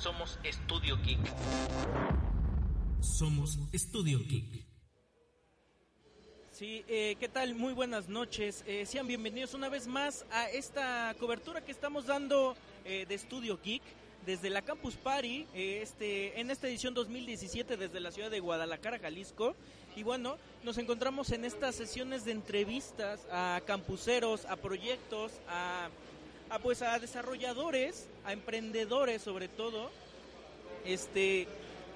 Somos Estudio Geek. Somos Estudio Geek. Sí, eh, ¿qué tal? Muy buenas noches. Eh, sean bienvenidos una vez más a esta cobertura que estamos dando eh, de Estudio Geek desde la Campus Party, eh, este, en esta edición 2017 desde la ciudad de Guadalajara, Jalisco. Y bueno, nos encontramos en estas sesiones de entrevistas a campuseros, a proyectos, a, a, pues a desarrolladores, a emprendedores sobre todo, este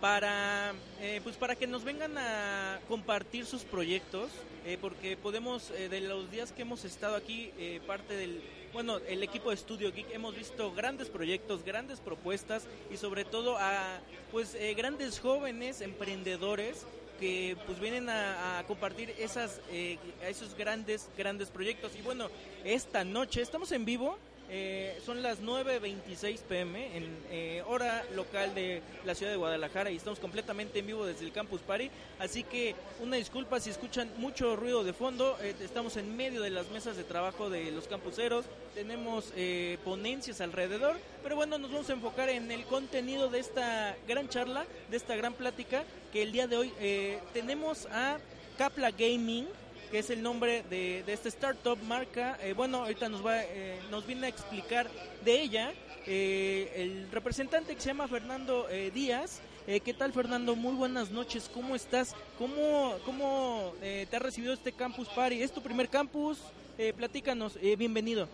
para eh, pues para que nos vengan a compartir sus proyectos eh, porque podemos eh, de los días que hemos estado aquí eh, parte del bueno el equipo de Studio Geek hemos visto grandes proyectos grandes propuestas y sobre todo a pues grandes jóvenes emprendedores que pues vienen a, a compartir esas eh, esos grandes grandes proyectos. Y bueno esta noche estamos en vivo eh, son las 9.26 pm en eh, hora local de la ciudad de Guadalajara y estamos completamente en vivo desde el Campus Party. Así que una disculpa si escuchan mucho ruido de fondo. eh, estamos en medio de las mesas de trabajo de los campuseros. Tenemos ponencias alrededor. Pero bueno, nos vamos a enfocar en el contenido de esta gran charla, de esta gran plática que el día de hoy tenemos a Capla Gaming que es el nombre de, de esta startup marca. Eh, bueno, ahorita nos va, eh, nos viene a explicar de ella eh, el representante que se llama Fernando eh, Díaz. ¿Qué tal, Fernando? Muy buenas noches. ¿Cómo estás? ¿Cómo, cómo te ha recibido este Campus Party? ¿Es tu primer campus? Platícanos. Bienvenido.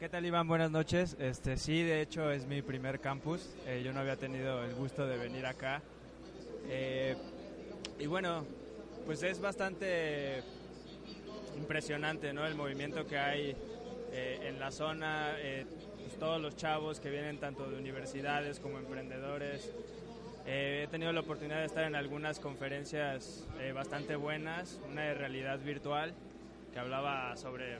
¿Qué tal Iván? Buenas noches. Este sí, de hecho es mi primer campus. Eh, yo no había tenido el gusto de venir acá. Eh, y bueno, pues es bastante impresionante, ¿no? El movimiento que hay eh, en la zona, eh, pues, todos los chavos que vienen tanto de universidades como emprendedores. Eh, he tenido la oportunidad de estar en algunas conferencias eh, bastante buenas, una de realidad virtual que hablaba sobre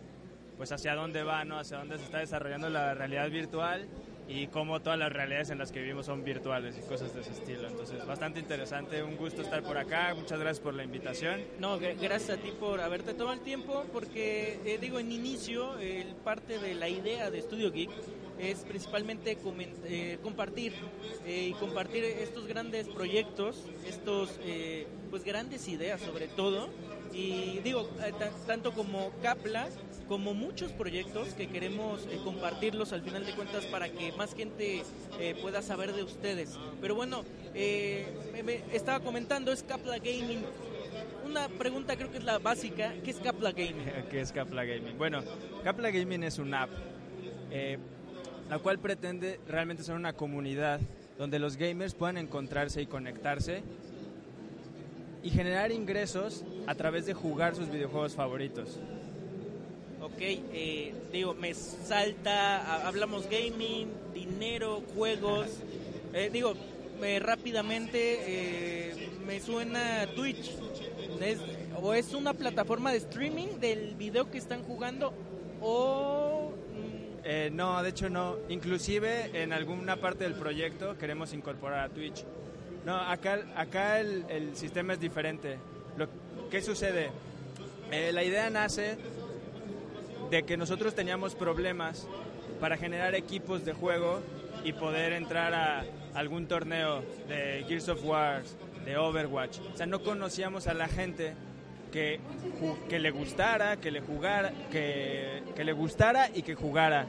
pues hacia dónde va, ¿no? hacia dónde se está desarrollando la realidad virtual y cómo todas las realidades en las que vivimos son virtuales y cosas de ese estilo. Entonces, bastante interesante, un gusto estar por acá, muchas gracias por la invitación. No, gr- gracias a ti por haberte tomado el tiempo, porque eh, digo, en inicio, el parte de la idea de Studio Geek es principalmente eh, compartir eh, y compartir estos grandes proyectos, estos eh, pues grandes ideas sobre todo, y digo, eh, ta- tanto como Capla, como muchos proyectos que queremos eh, compartirlos al final de cuentas para que más gente eh, pueda saber de ustedes. Pero bueno, eh, me- me estaba comentando, es Capla Gaming. Una pregunta creo que es la básica, ¿qué es Capla Gaming? ¿Qué es Capla Gaming? Bueno, Capla Gaming es una app, eh, la cual pretende realmente ser una comunidad donde los gamers puedan encontrarse y conectarse y generar ingresos a través de jugar sus videojuegos favoritos. Ok, eh, digo, me salta, ha- hablamos gaming, dinero, juegos. Eh, digo, eh, rápidamente eh, me suena Twitch. Es- o es una plataforma de streaming del video que están jugando o... mm, Eh, no, de hecho no. Inclusive en alguna parte del proyecto queremos incorporar a Twitch. No, acá, acá el, el sistema es diferente. ¿Qué sucede? Eh, la idea nace de que nosotros teníamos problemas para generar equipos de juego y poder entrar a algún torneo de Gears of War, de Overwatch. O sea, no conocíamos a la gente que, que le gustara, que le jugara, que, que le gustara y que jugara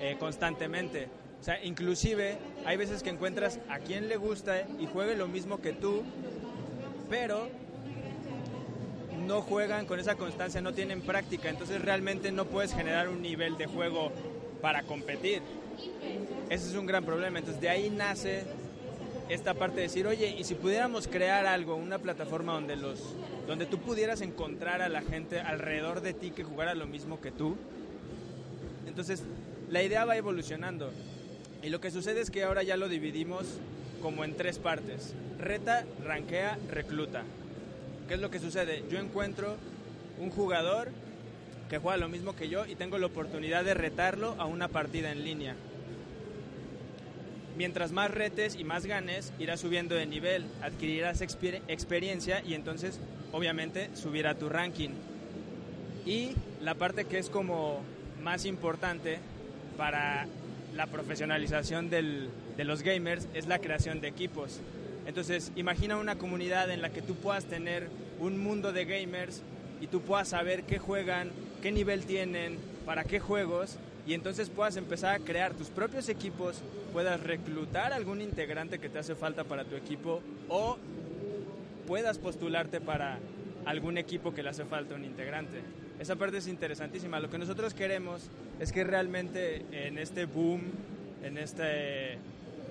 eh, constantemente. O sea, inclusive hay veces que encuentras a quien le gusta y juegue lo mismo que tú, pero no juegan con esa constancia, no tienen práctica, entonces realmente no puedes generar un nivel de juego para competir. Ese es un gran problema, entonces de ahí nace esta parte de decir, oye, y si pudiéramos crear algo, una plataforma donde los donde tú pudieras encontrar a la gente alrededor de ti que jugara lo mismo que tú. Entonces, la idea va evolucionando. Y lo que sucede es que ahora ya lo dividimos como en tres partes. Reta, ranquea, recluta. ¿Qué es lo que sucede? Yo encuentro un jugador que juega lo mismo que yo y tengo la oportunidad de retarlo a una partida en línea. Mientras más retes y más ganes, irás subiendo de nivel, adquirirás experiencia y entonces obviamente subirá tu ranking. Y la parte que es como más importante para la profesionalización del, de los gamers es la creación de equipos. Entonces, imagina una comunidad en la que tú puedas tener un mundo de gamers y tú puedas saber qué juegan, qué nivel tienen, para qué juegos, y entonces puedas empezar a crear tus propios equipos, puedas reclutar algún integrante que te hace falta para tu equipo o puedas postularte para algún equipo que le hace falta un integrante. Esa parte es interesantísima. Lo que nosotros queremos es que realmente en este boom, en este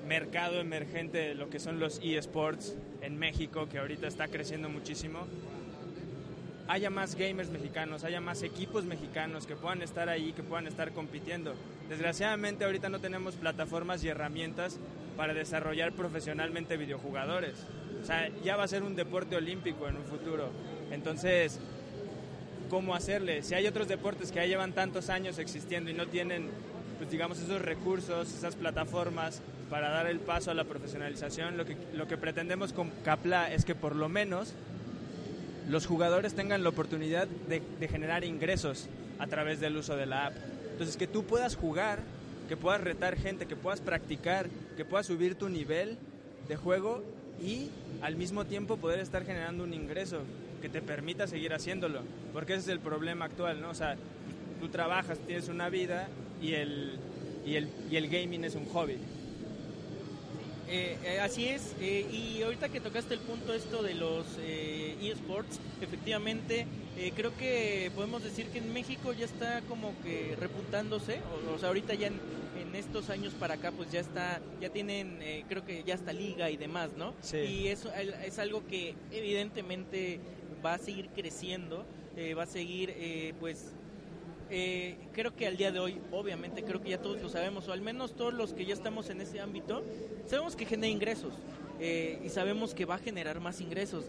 mercado emergente de lo que son los eSports en México, que ahorita está creciendo muchísimo, haya más gamers mexicanos, haya más equipos mexicanos que puedan estar ahí, que puedan estar compitiendo. Desgraciadamente ahorita no tenemos plataformas y herramientas para desarrollar profesionalmente videojugadores. O sea, ya va a ser un deporte olímpico en un futuro. Entonces, ¿cómo hacerle? Si hay otros deportes que ya llevan tantos años existiendo y no tienen, pues digamos, esos recursos, esas plataformas para dar el paso a la profesionalización, lo que, lo que pretendemos con Capla es que por lo menos los jugadores tengan la oportunidad de, generar ingresos a través del uso de la app. Entonces, que tú puedas jugar, que puedas retar gente, que puedas practicar, que puedas subir tu nivel de juego y al mismo tiempo poder estar generando un ingreso que te permita seguir haciéndolo. Porque ese es el problema actual, ¿no? O sea, tú trabajas, tienes una vida y el, y el, y el gaming es un hobby. Eh, eh, así es, eh, y ahorita que tocaste el punto esto de los eSports, efectivamente creo que podemos decir que en México ya está como que repuntándose, o, sea, ahorita ya en, estos años para acá pues ya está, ya tienen, creo que ya está liga y demás, ¿no? Sí. Y eso es algo que evidentemente va a seguir creciendo, va a seguir pues eh, creo que al día de hoy, obviamente, creo que ya todos lo sabemos, o al menos todos los que ya estamos en ese ámbito, sabemos que genera ingresos eh, y sabemos que va a generar más ingresos.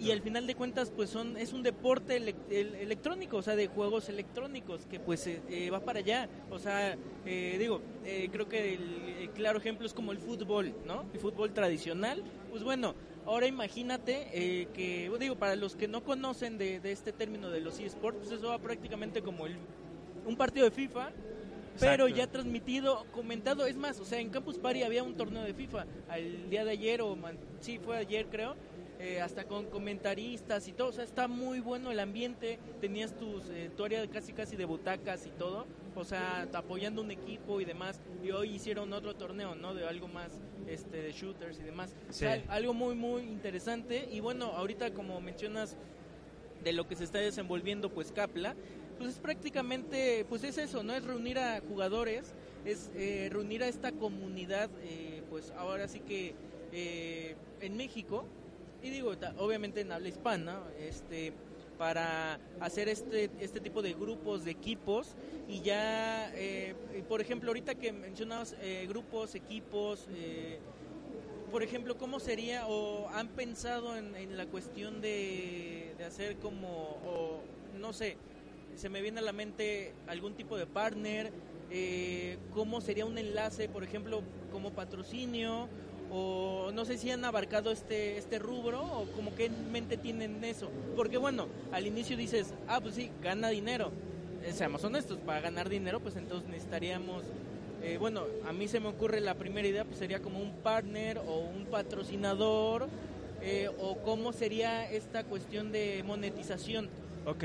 y al final de cuentas, pues son es un deporte electrónico, o sea, de juegos electrónicos, que pues eh, va para allá. O sea, digo, creo que el, claro ejemplo es como el fútbol, ¿no? El fútbol tradicional, pues bueno, Ahora imagínate eh, que, digo, para los que no conocen de, este término de los eSports, pues eso va prácticamente como el, un partido de FIFA, pero ya transmitido, comentado. Es más, o sea, en Campus Party había un torneo de FIFA el día de ayer, o sí, fue ayer creo, eh, hasta con comentaristas y todo. O sea, está muy bueno el ambiente. Tenías tus, eh, tu área casi casi de butacas y todo. O sea, apoyando un equipo y demás. Y hoy hicieron otro torneo, ¿no? De algo más este, de shooters y demás. algo muy, muy interesante. Y bueno, ahorita como mencionas de lo que se está desenvolviendo, pues Capla, pues es prácticamente, pues es eso, ¿no? Es reunir a jugadores, es eh, reunir a esta comunidad, pues ahora sí que en México, y digo, obviamente en habla hispana, este, para hacer este, este tipo de grupos, de equipos, y ya, eh, por ejemplo, ahorita que mencionabas eh, grupos, equipos, eh, por ejemplo, ¿cómo sería o han pensado en, la cuestión de, de, hacer como, o, no sé, se me viene a la mente algún tipo de partner, cómo sería un enlace, por ejemplo, como patrocinio o no sé si han abarcado este este rubro o como que en mente tienen eso. Porque bueno al inicio dices ah pues sí gana dinero eh, seamos honestos para ganar dinero pues entonces necesitaríamos eh, bueno a mí se me ocurre la primera idea pues sería como un partner o un patrocinador eh, o cómo sería esta cuestión de monetización. Ok,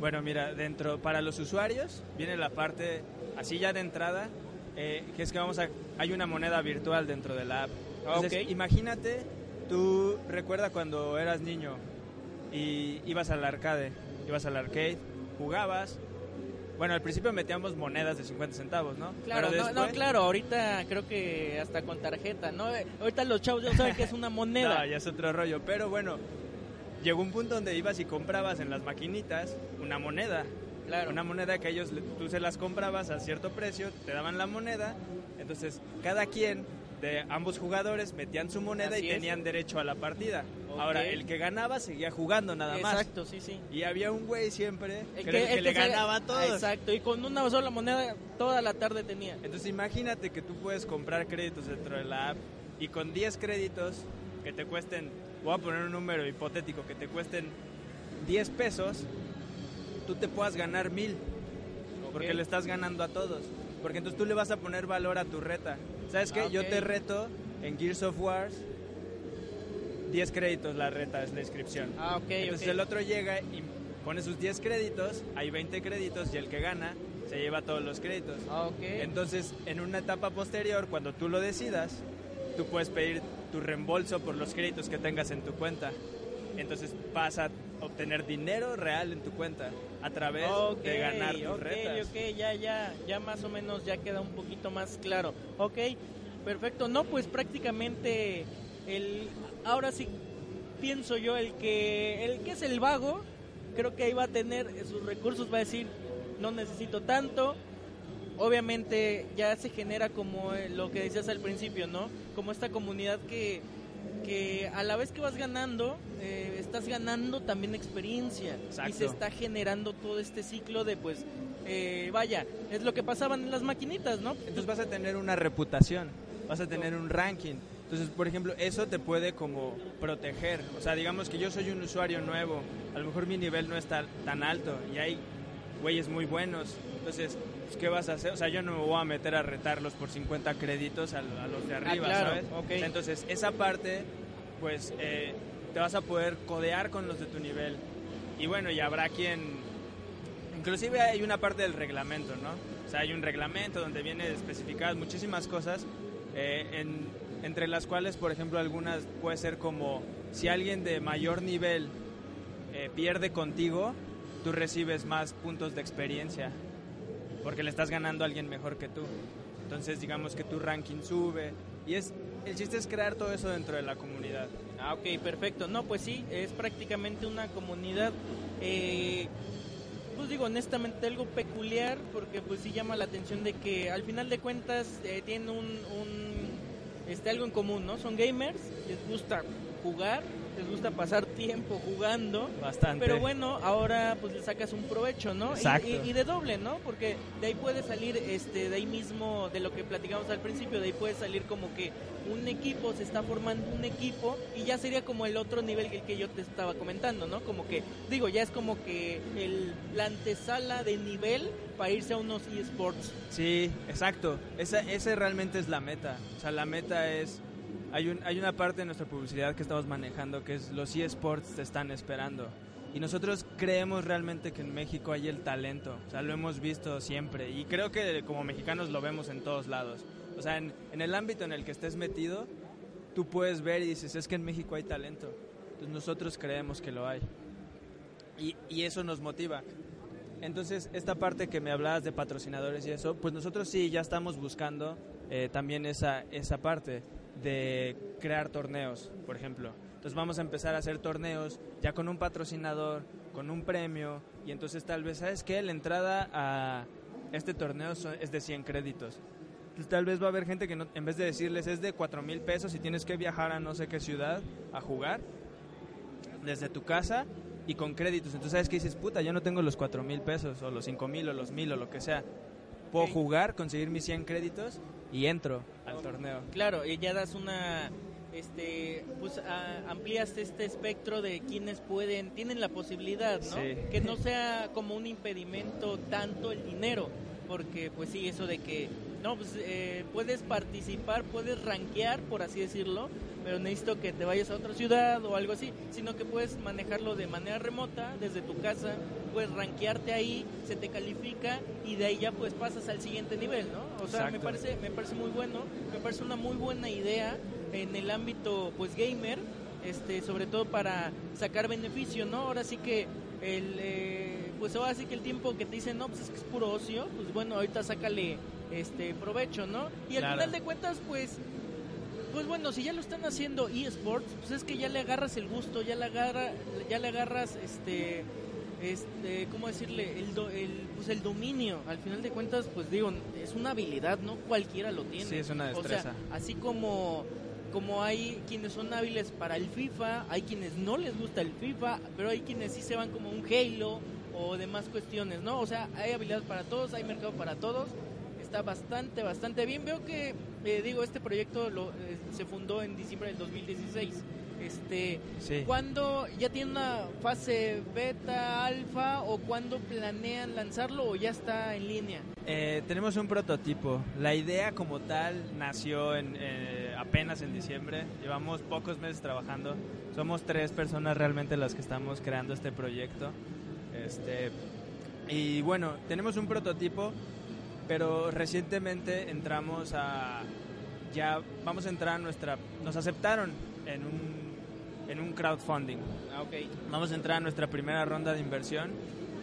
bueno mira dentro para los usuarios viene la parte así ya de entrada eh, que es que vamos a, hay una moneda virtual dentro de la app. Entonces, Ok. imagínate, tú recuerda cuando eras niño y ibas al arcade, ibas al arcade, jugabas. Bueno, al principio metíamos monedas de 50 centavos, ¿no? Claro, Pero no, no, después- claro, ahorita creo que hasta con tarjeta, ¿no? Eh, Ahorita los chavos ya saben que es una moneda. No, ya es otro rollo. Pero bueno, llegó un punto donde ibas y comprabas en las maquinitas una moneda. Claro. Una moneda que ellos, tú se las comprabas a cierto precio, te daban la moneda. Entonces, cada quien de ambos jugadores metían su moneda Así y es. tenían derecho a la partida. Ahora, el que ganaba seguía jugando nada más. Exacto, sí, sí. Y había un güey siempre El que, el le se- ganaba a todos. Exacto, y con una sola moneda toda la tarde tenía. Entonces imagínate que tú puedes comprar créditos dentro de la app y con 10 créditos que te cuesten, voy a poner un número hipotético, que te cuesten 10 pesos, tú te puedas ganar mil, porque le estás ganando a todos. Porque entonces tú le vas a poner valor a tu reta. ¿Sabes qué? Ah, Yo ok. te reto en Gears of Wars, 10 créditos la reta es la inscripción. Ah, ok, Entonces ok. el otro llega y pone sus 10 créditos, hay 20 créditos y el que gana se lleva todos los créditos. Ah, ok. Entonces, en una etapa posterior, cuando tú lo decidas, tú puedes pedir tu reembolso por los créditos que tengas en tu cuenta. Entonces vas a obtener dinero real en tu cuenta a través de ganar tus ok, retas. ok, ya, ya, ya más o menos ya queda un poquito más claro. Ok, perfecto. No, pues prácticamente el, ahora sí pienso yo el que, el que es el vago, creo que ahí va a tener sus recursos, va a decir, no necesito tanto. Obviamente ya se genera como eh, lo que decías al principio, ¿no? Como esta comunidad que que a la vez que vas ganando, eh, estás ganando también experiencia y Exacto. se está generando todo este ciclo de pues, eh, vaya, es lo que pasaban en las maquinitas, ¿no? Entonces vas a tener una reputación, vas a tener un ranking. Entonces, por ejemplo, eso te puede como proteger. O sea, digamos que yo soy un usuario nuevo, a lo mejor mi nivel no está tan alto y hay güeyes muy buenos. Entonces, pues, ¿qué vas a hacer? O sea, yo no me voy a meter a retarlos por 50 créditos a, a los de arriba, claro, ¿sabes? ok. Entonces, esa parte, pues, eh, te vas a poder codear con los de tu nivel. Y bueno, y habrá quien Inclusive hay una parte del reglamento, ¿no? O sea, hay un reglamento donde viene especificadas muchísimas cosas, eh, en- entre las cuales, por ejemplo, algunas puede ser como si alguien de mayor nivel eh, pierde contigo, tú recibes más puntos de experiencia, porque le estás ganando a alguien mejor que tú. Entonces, digamos que tu ranking sube. Y es el chiste es crear todo eso dentro de la comunidad. Ah, ok, perfecto. No, pues sí, es prácticamente una comunidad, eh, pues digo, honestamente algo peculiar, porque pues sí llama la atención de que al final de cuentas eh, tienen un, un, este, algo en común, ¿no? Son gamers, les gusta jugar, les gusta pasar tiempo jugando. Bastante. Pero bueno, ahora pues le sacas un provecho, ¿no? Y- Exacto. Y, y de doble, ¿no? Porque de ahí puede salir, este, de ahí mismo, de lo que platicamos al principio, de ahí puede salir como que un equipo, se está formando un equipo y ya sería como el otro nivel que que yo te estaba comentando, ¿no? Como que, digo, ya es como que el, la antesala de nivel para irse a unos eSports. Sí, exacto. Esa, esa realmente es la meta. O sea, la meta es... Hay, un, hay una parte de nuestra publicidad que estamos manejando que es los eSports te están esperando. Y nosotros creemos realmente que en México hay el talento. O sea, lo hemos visto siempre. Y creo que como mexicanos lo vemos en todos lados. O sea, en, en el ámbito en el que estés metido, tú puedes ver y dices, es que en México hay talento. Entonces nosotros creemos que lo hay. Y, y eso nos motiva. Entonces, esta parte que me hablabas de patrocinadores y eso, pues nosotros sí ya estamos buscando eh, también esa, esa parte de crear torneos, por ejemplo. Entonces vamos a empezar a hacer torneos ya con un patrocinador, con un premio, y entonces tal vez, ¿sabes qué? La entrada a este torneo es de 100 créditos. Entonces, tal vez va a haber gente que no- en vez de decirles es de 4 mil pesos y tienes que viajar a no sé qué ciudad a jugar, desde tu casa y con créditos. Entonces, ¿sabes qué dices? Puta, yo no tengo los 4 mil pesos, o los 5 mil, o los mil, o lo que sea. Puedo jugar, conseguir mis 100 créditos y entro al torneo. Claro, y ya das una, este, pues a- amplías este espectro de quienes pueden, tienen la posibilidad, ¿no? Sí. Que no sea como un impedimento tanto el dinero, porque pues sí, eso de que, no, pues eh, puedes participar, puedes rankear, por así decirlo, pero necesito que te vayas a otra ciudad o algo así, sino que puedes manejarlo de manera remota, desde tu casa, pues rankearte ahí, se te califica y de ahí ya pues pasas al siguiente nivel, ¿no? O sea, me parece, me parece muy bueno, me parece una muy buena idea en el ámbito pues gamer, este, sobre todo para sacar beneficio, ¿no? Ahora sí que el, eh, pues ahora sí que el tiempo que te dicen, no, pues es que es puro ocio, pues bueno, ahorita sácale este provecho, ¿no? Y al Claro. final de cuentas, pues pues bueno, si ya lo están haciendo eSports, pues es que ya le agarras el gusto, ya le agarra, ya le agarras este este, ¿cómo decirle? El, do- el, pues el dominio, al final de cuentas, pues digo, es una habilidad, no cualquiera lo tiene. Sí, es una O destreza. sea, así como, como hay quienes son hábiles para el FIFA, hay quienes no les gusta el FIFA, pero hay quienes sí se van como un Halo o demás cuestiones, ¿no? O sea, hay habilidad para todos, hay mercado para todos. Está bastante, bastante bien. Veo que, eh, digo, este proyecto lo, eh, se fundó en diciembre del 2016. Este, Sí. ¿Cuándo ya tiene una fase beta, alfa o cuándo planean lanzarlo o ya está en línea? Eh, tenemos un prototipo. La idea como tal nació en, eh, apenas en diciembre. Llevamos pocos meses trabajando. Somos tres personas realmente las que estamos creando este proyecto. Este, y bueno, tenemos un prototipo, pero recientemente entramos a... Ya vamos a entrar a nuestra... Nos aceptaron en un, en un crowdfunding. Ah, ok. Vamos a entrar a nuestra primera ronda de inversión.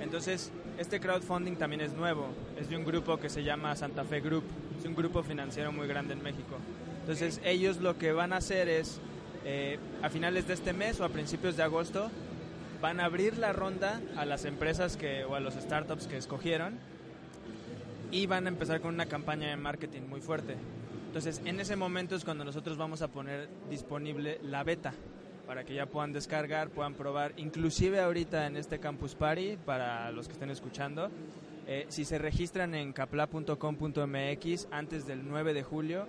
Entonces, este crowdfunding también es nuevo. Es de un grupo que se llama Santa Fe Group. Es un grupo financiero muy grande en México. Entonces, ellos lo que van a hacer es, eh, a finales de este mes o a principios de agosto, van a abrir la ronda a las empresas que, o a los startups que escogieron y van a empezar con una campaña de marketing muy fuerte. Entonces, en ese momento es cuando nosotros vamos a poner disponible la beta para que ya puedan descargar, puedan probar, inclusive ahorita en este Campus Party, para los que estén escuchando, eh, si se registran en capla.com.mx antes del 9 de julio,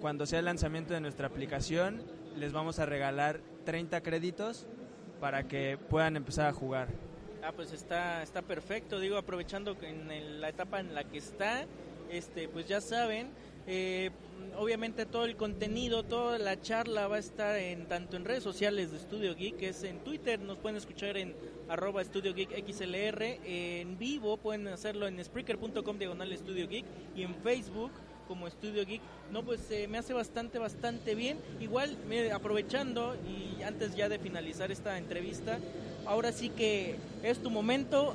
cuando sea el lanzamiento de nuestra aplicación, les vamos a regalar 30 créditos para que puedan empezar a jugar. Ah, pues está, está perfecto. Digo, aprovechando en el- la etapa en la que está, este, pues ya saben, eh, obviamente todo el contenido, toda la charla va a estar en tanto en redes sociales de Studio Geek, que es en Twitter, nos pueden escuchar en arroba Studio Geek XLR, en vivo pueden hacerlo en Spreaker.com diagonal Studio Geek y en Facebook como Studio Geek. No, pues eh, me hace bastante, bastante bien. Igual, mire, aprovechando y antes ya de finalizar esta entrevista, ahora sí que es tu momento.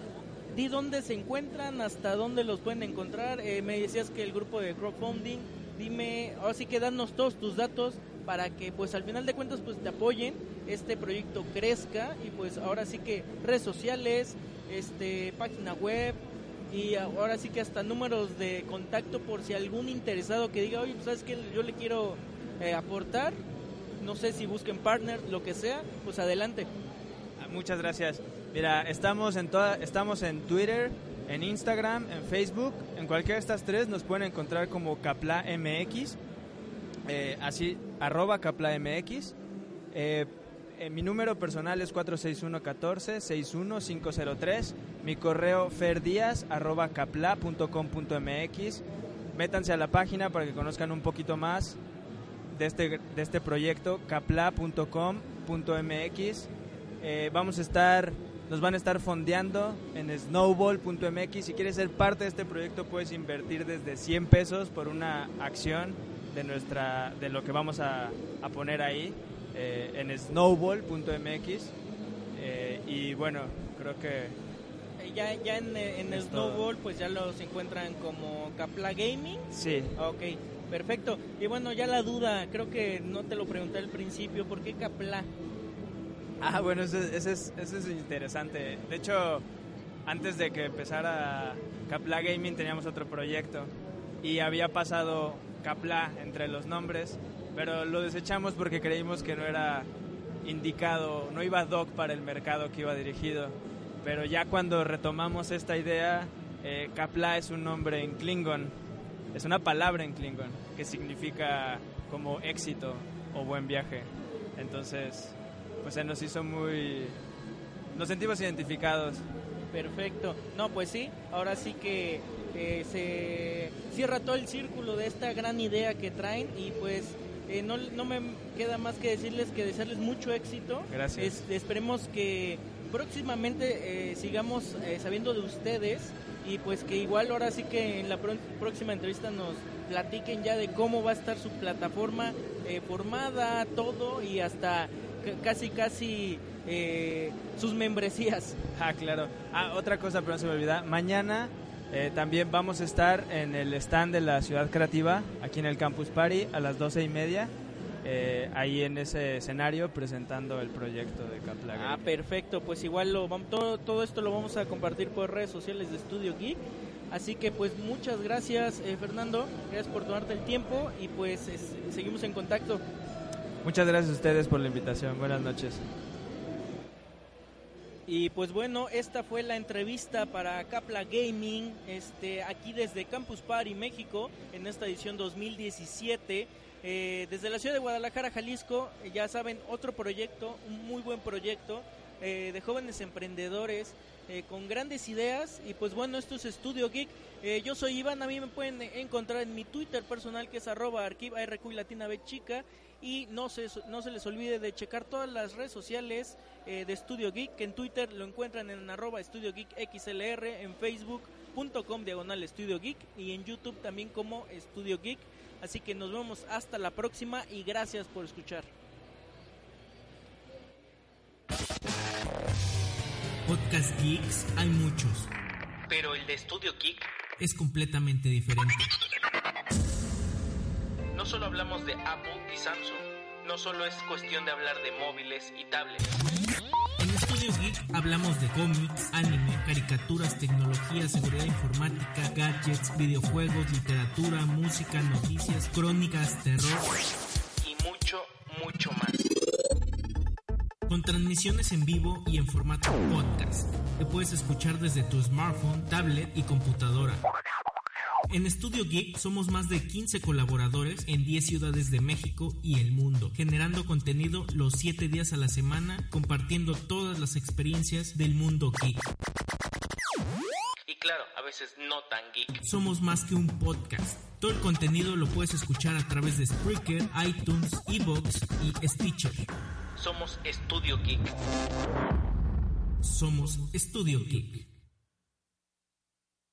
Di dónde se encuentran, hasta dónde los pueden encontrar. Eh, me decías que el grupo de crowdfunding, dime, ahora sí que danos todos tus datos para que pues al final de cuentas pues te apoyen, este proyecto crezca y pues ahora sí que redes sociales, este página web y ahora sí que hasta números de contacto por si algún interesado que diga, oye, pues sabes que yo le quiero eh, aportar, no sé si busquen partners, lo que sea, pues adelante. Ah, Muchas gracias. Mira, estamos en toda, estamos en Twitter, en Instagram, en Facebook, en cualquiera de estas tres nos pueden encontrar como Capla MX, eh, así arroba Capla MX. Eh, eh, mi número personal es 461-14-61503. Mi correo ferdias arroba capla.com.mx. Métanse a la página para que conozcan un poquito más de este, de este proyecto, capla.com.mx. Eh, vamos a estar, nos van a estar fondeando en snowball.mx. Si quieres ser parte de este proyecto, puedes invertir desde 100 pesos por una acción de, nuestra, de lo que vamos a, a poner ahí eh, en snowball.mx. Eh, y bueno, creo que Eh, Ya, ya en, en Es todo. Snowball pues ya los encuentran como Capla Gaming. sí. Ok, perfecto. Y bueno, ya la duda, creo que no te lo pregunté al principio, ¿por qué Capla? Ah, bueno, eso, es, interesante. De hecho, antes de que empezara Capla Gaming teníamos otro proyecto y había pasado Capla entre los nombres, pero lo desechamos porque creímos que no era indicado, no iba doc para el mercado que iba dirigido. Pero ya cuando retomamos esta idea, eh, Capla es un nombre en Klingon, es una palabra en Klingon que significa como éxito o buen viaje. Entonces, pues se nos hizo muy... Nos sentimos identificados. Perfecto. No, pues sí, ahora sí que eh, se cierra todo el círculo de esta gran idea que traen y pues eh, no, no me queda más que decirles que desearles mucho éxito. Gracias. Es- esperemos que próximamente eh, sigamos sabiendo de ustedes y pues que igual ahora sí que en la próxima entrevista nos platiquen ya de cómo va a estar su plataforma formada, todo y hasta casi casi sus membresías. Ah, claro. Ah, otra cosa, pero no se me olvida. Mañana también vamos a estar en el stand de la Ciudad Creativa, aquí en el Campus Party, a las doce y media. Eh, ahí en ese escenario presentando el proyecto de Caplaga. Ah, perfecto, pues igual lo, todo, todo esto lo vamos a compartir por redes sociales de Studio Geek. Así que pues muchas gracias eh, Fernando, gracias por tomarte el tiempo y pues seguimos en contacto. Muchas gracias a ustedes por la invitación, buenas noches. Y pues bueno, esta fue la entrevista para Capla Gaming, este, aquí desde Campus Party, México, en esta edición 2017. Eh, desde la ciudad de Guadalajara, Jalisco, eh, ya saben, otro proyecto, un muy buen proyecto eh, de jóvenes emprendedores con grandes ideas. Y pues bueno, esto es Estudio Geek. yo soy Iván, a mí me pueden encontrar en mi Twitter personal que es arroba arquiva y latina B chica. Y no se, no se les olvide de checar todas las redes sociales de Estudio Geek, que en Twitter lo encuentran en arroba Estudio Geek XLR, en facebook.com diagonal Estudio Geek y en YouTube también como Estudio Geek. Así que nos vemos hasta la próxima y gracias por escuchar. Podcast Geeks hay muchos, pero el de Estudio Geek es completamente diferente. No solo hablamos de Apple y Samsung, no solo es cuestión de hablar de móviles y tablets. En Estudio Geek hablamos de cómics, anime, caricaturas, tecnología, seguridad informática, gadgets, videojuegos, literatura, música, noticias, crónicas, terror y mucho, mucho más. Con transmisiones en vivo y en formato podcast, que puedes escuchar desde tu smartphone, tablet y computadora. En Estudio Geek somos más de 15 colaboradores en 10 ciudades de México y el mundo, generando contenido los 7 días a la semana, compartiendo todas las experiencias del mundo geek. Y claro, a veces no tan geek. Somos más que un podcast. Todo el contenido lo puedes escuchar a través de Spreaker, iTunes, Evox y Stitcher. Somos Estudio Geek. Somos Estudio Geek.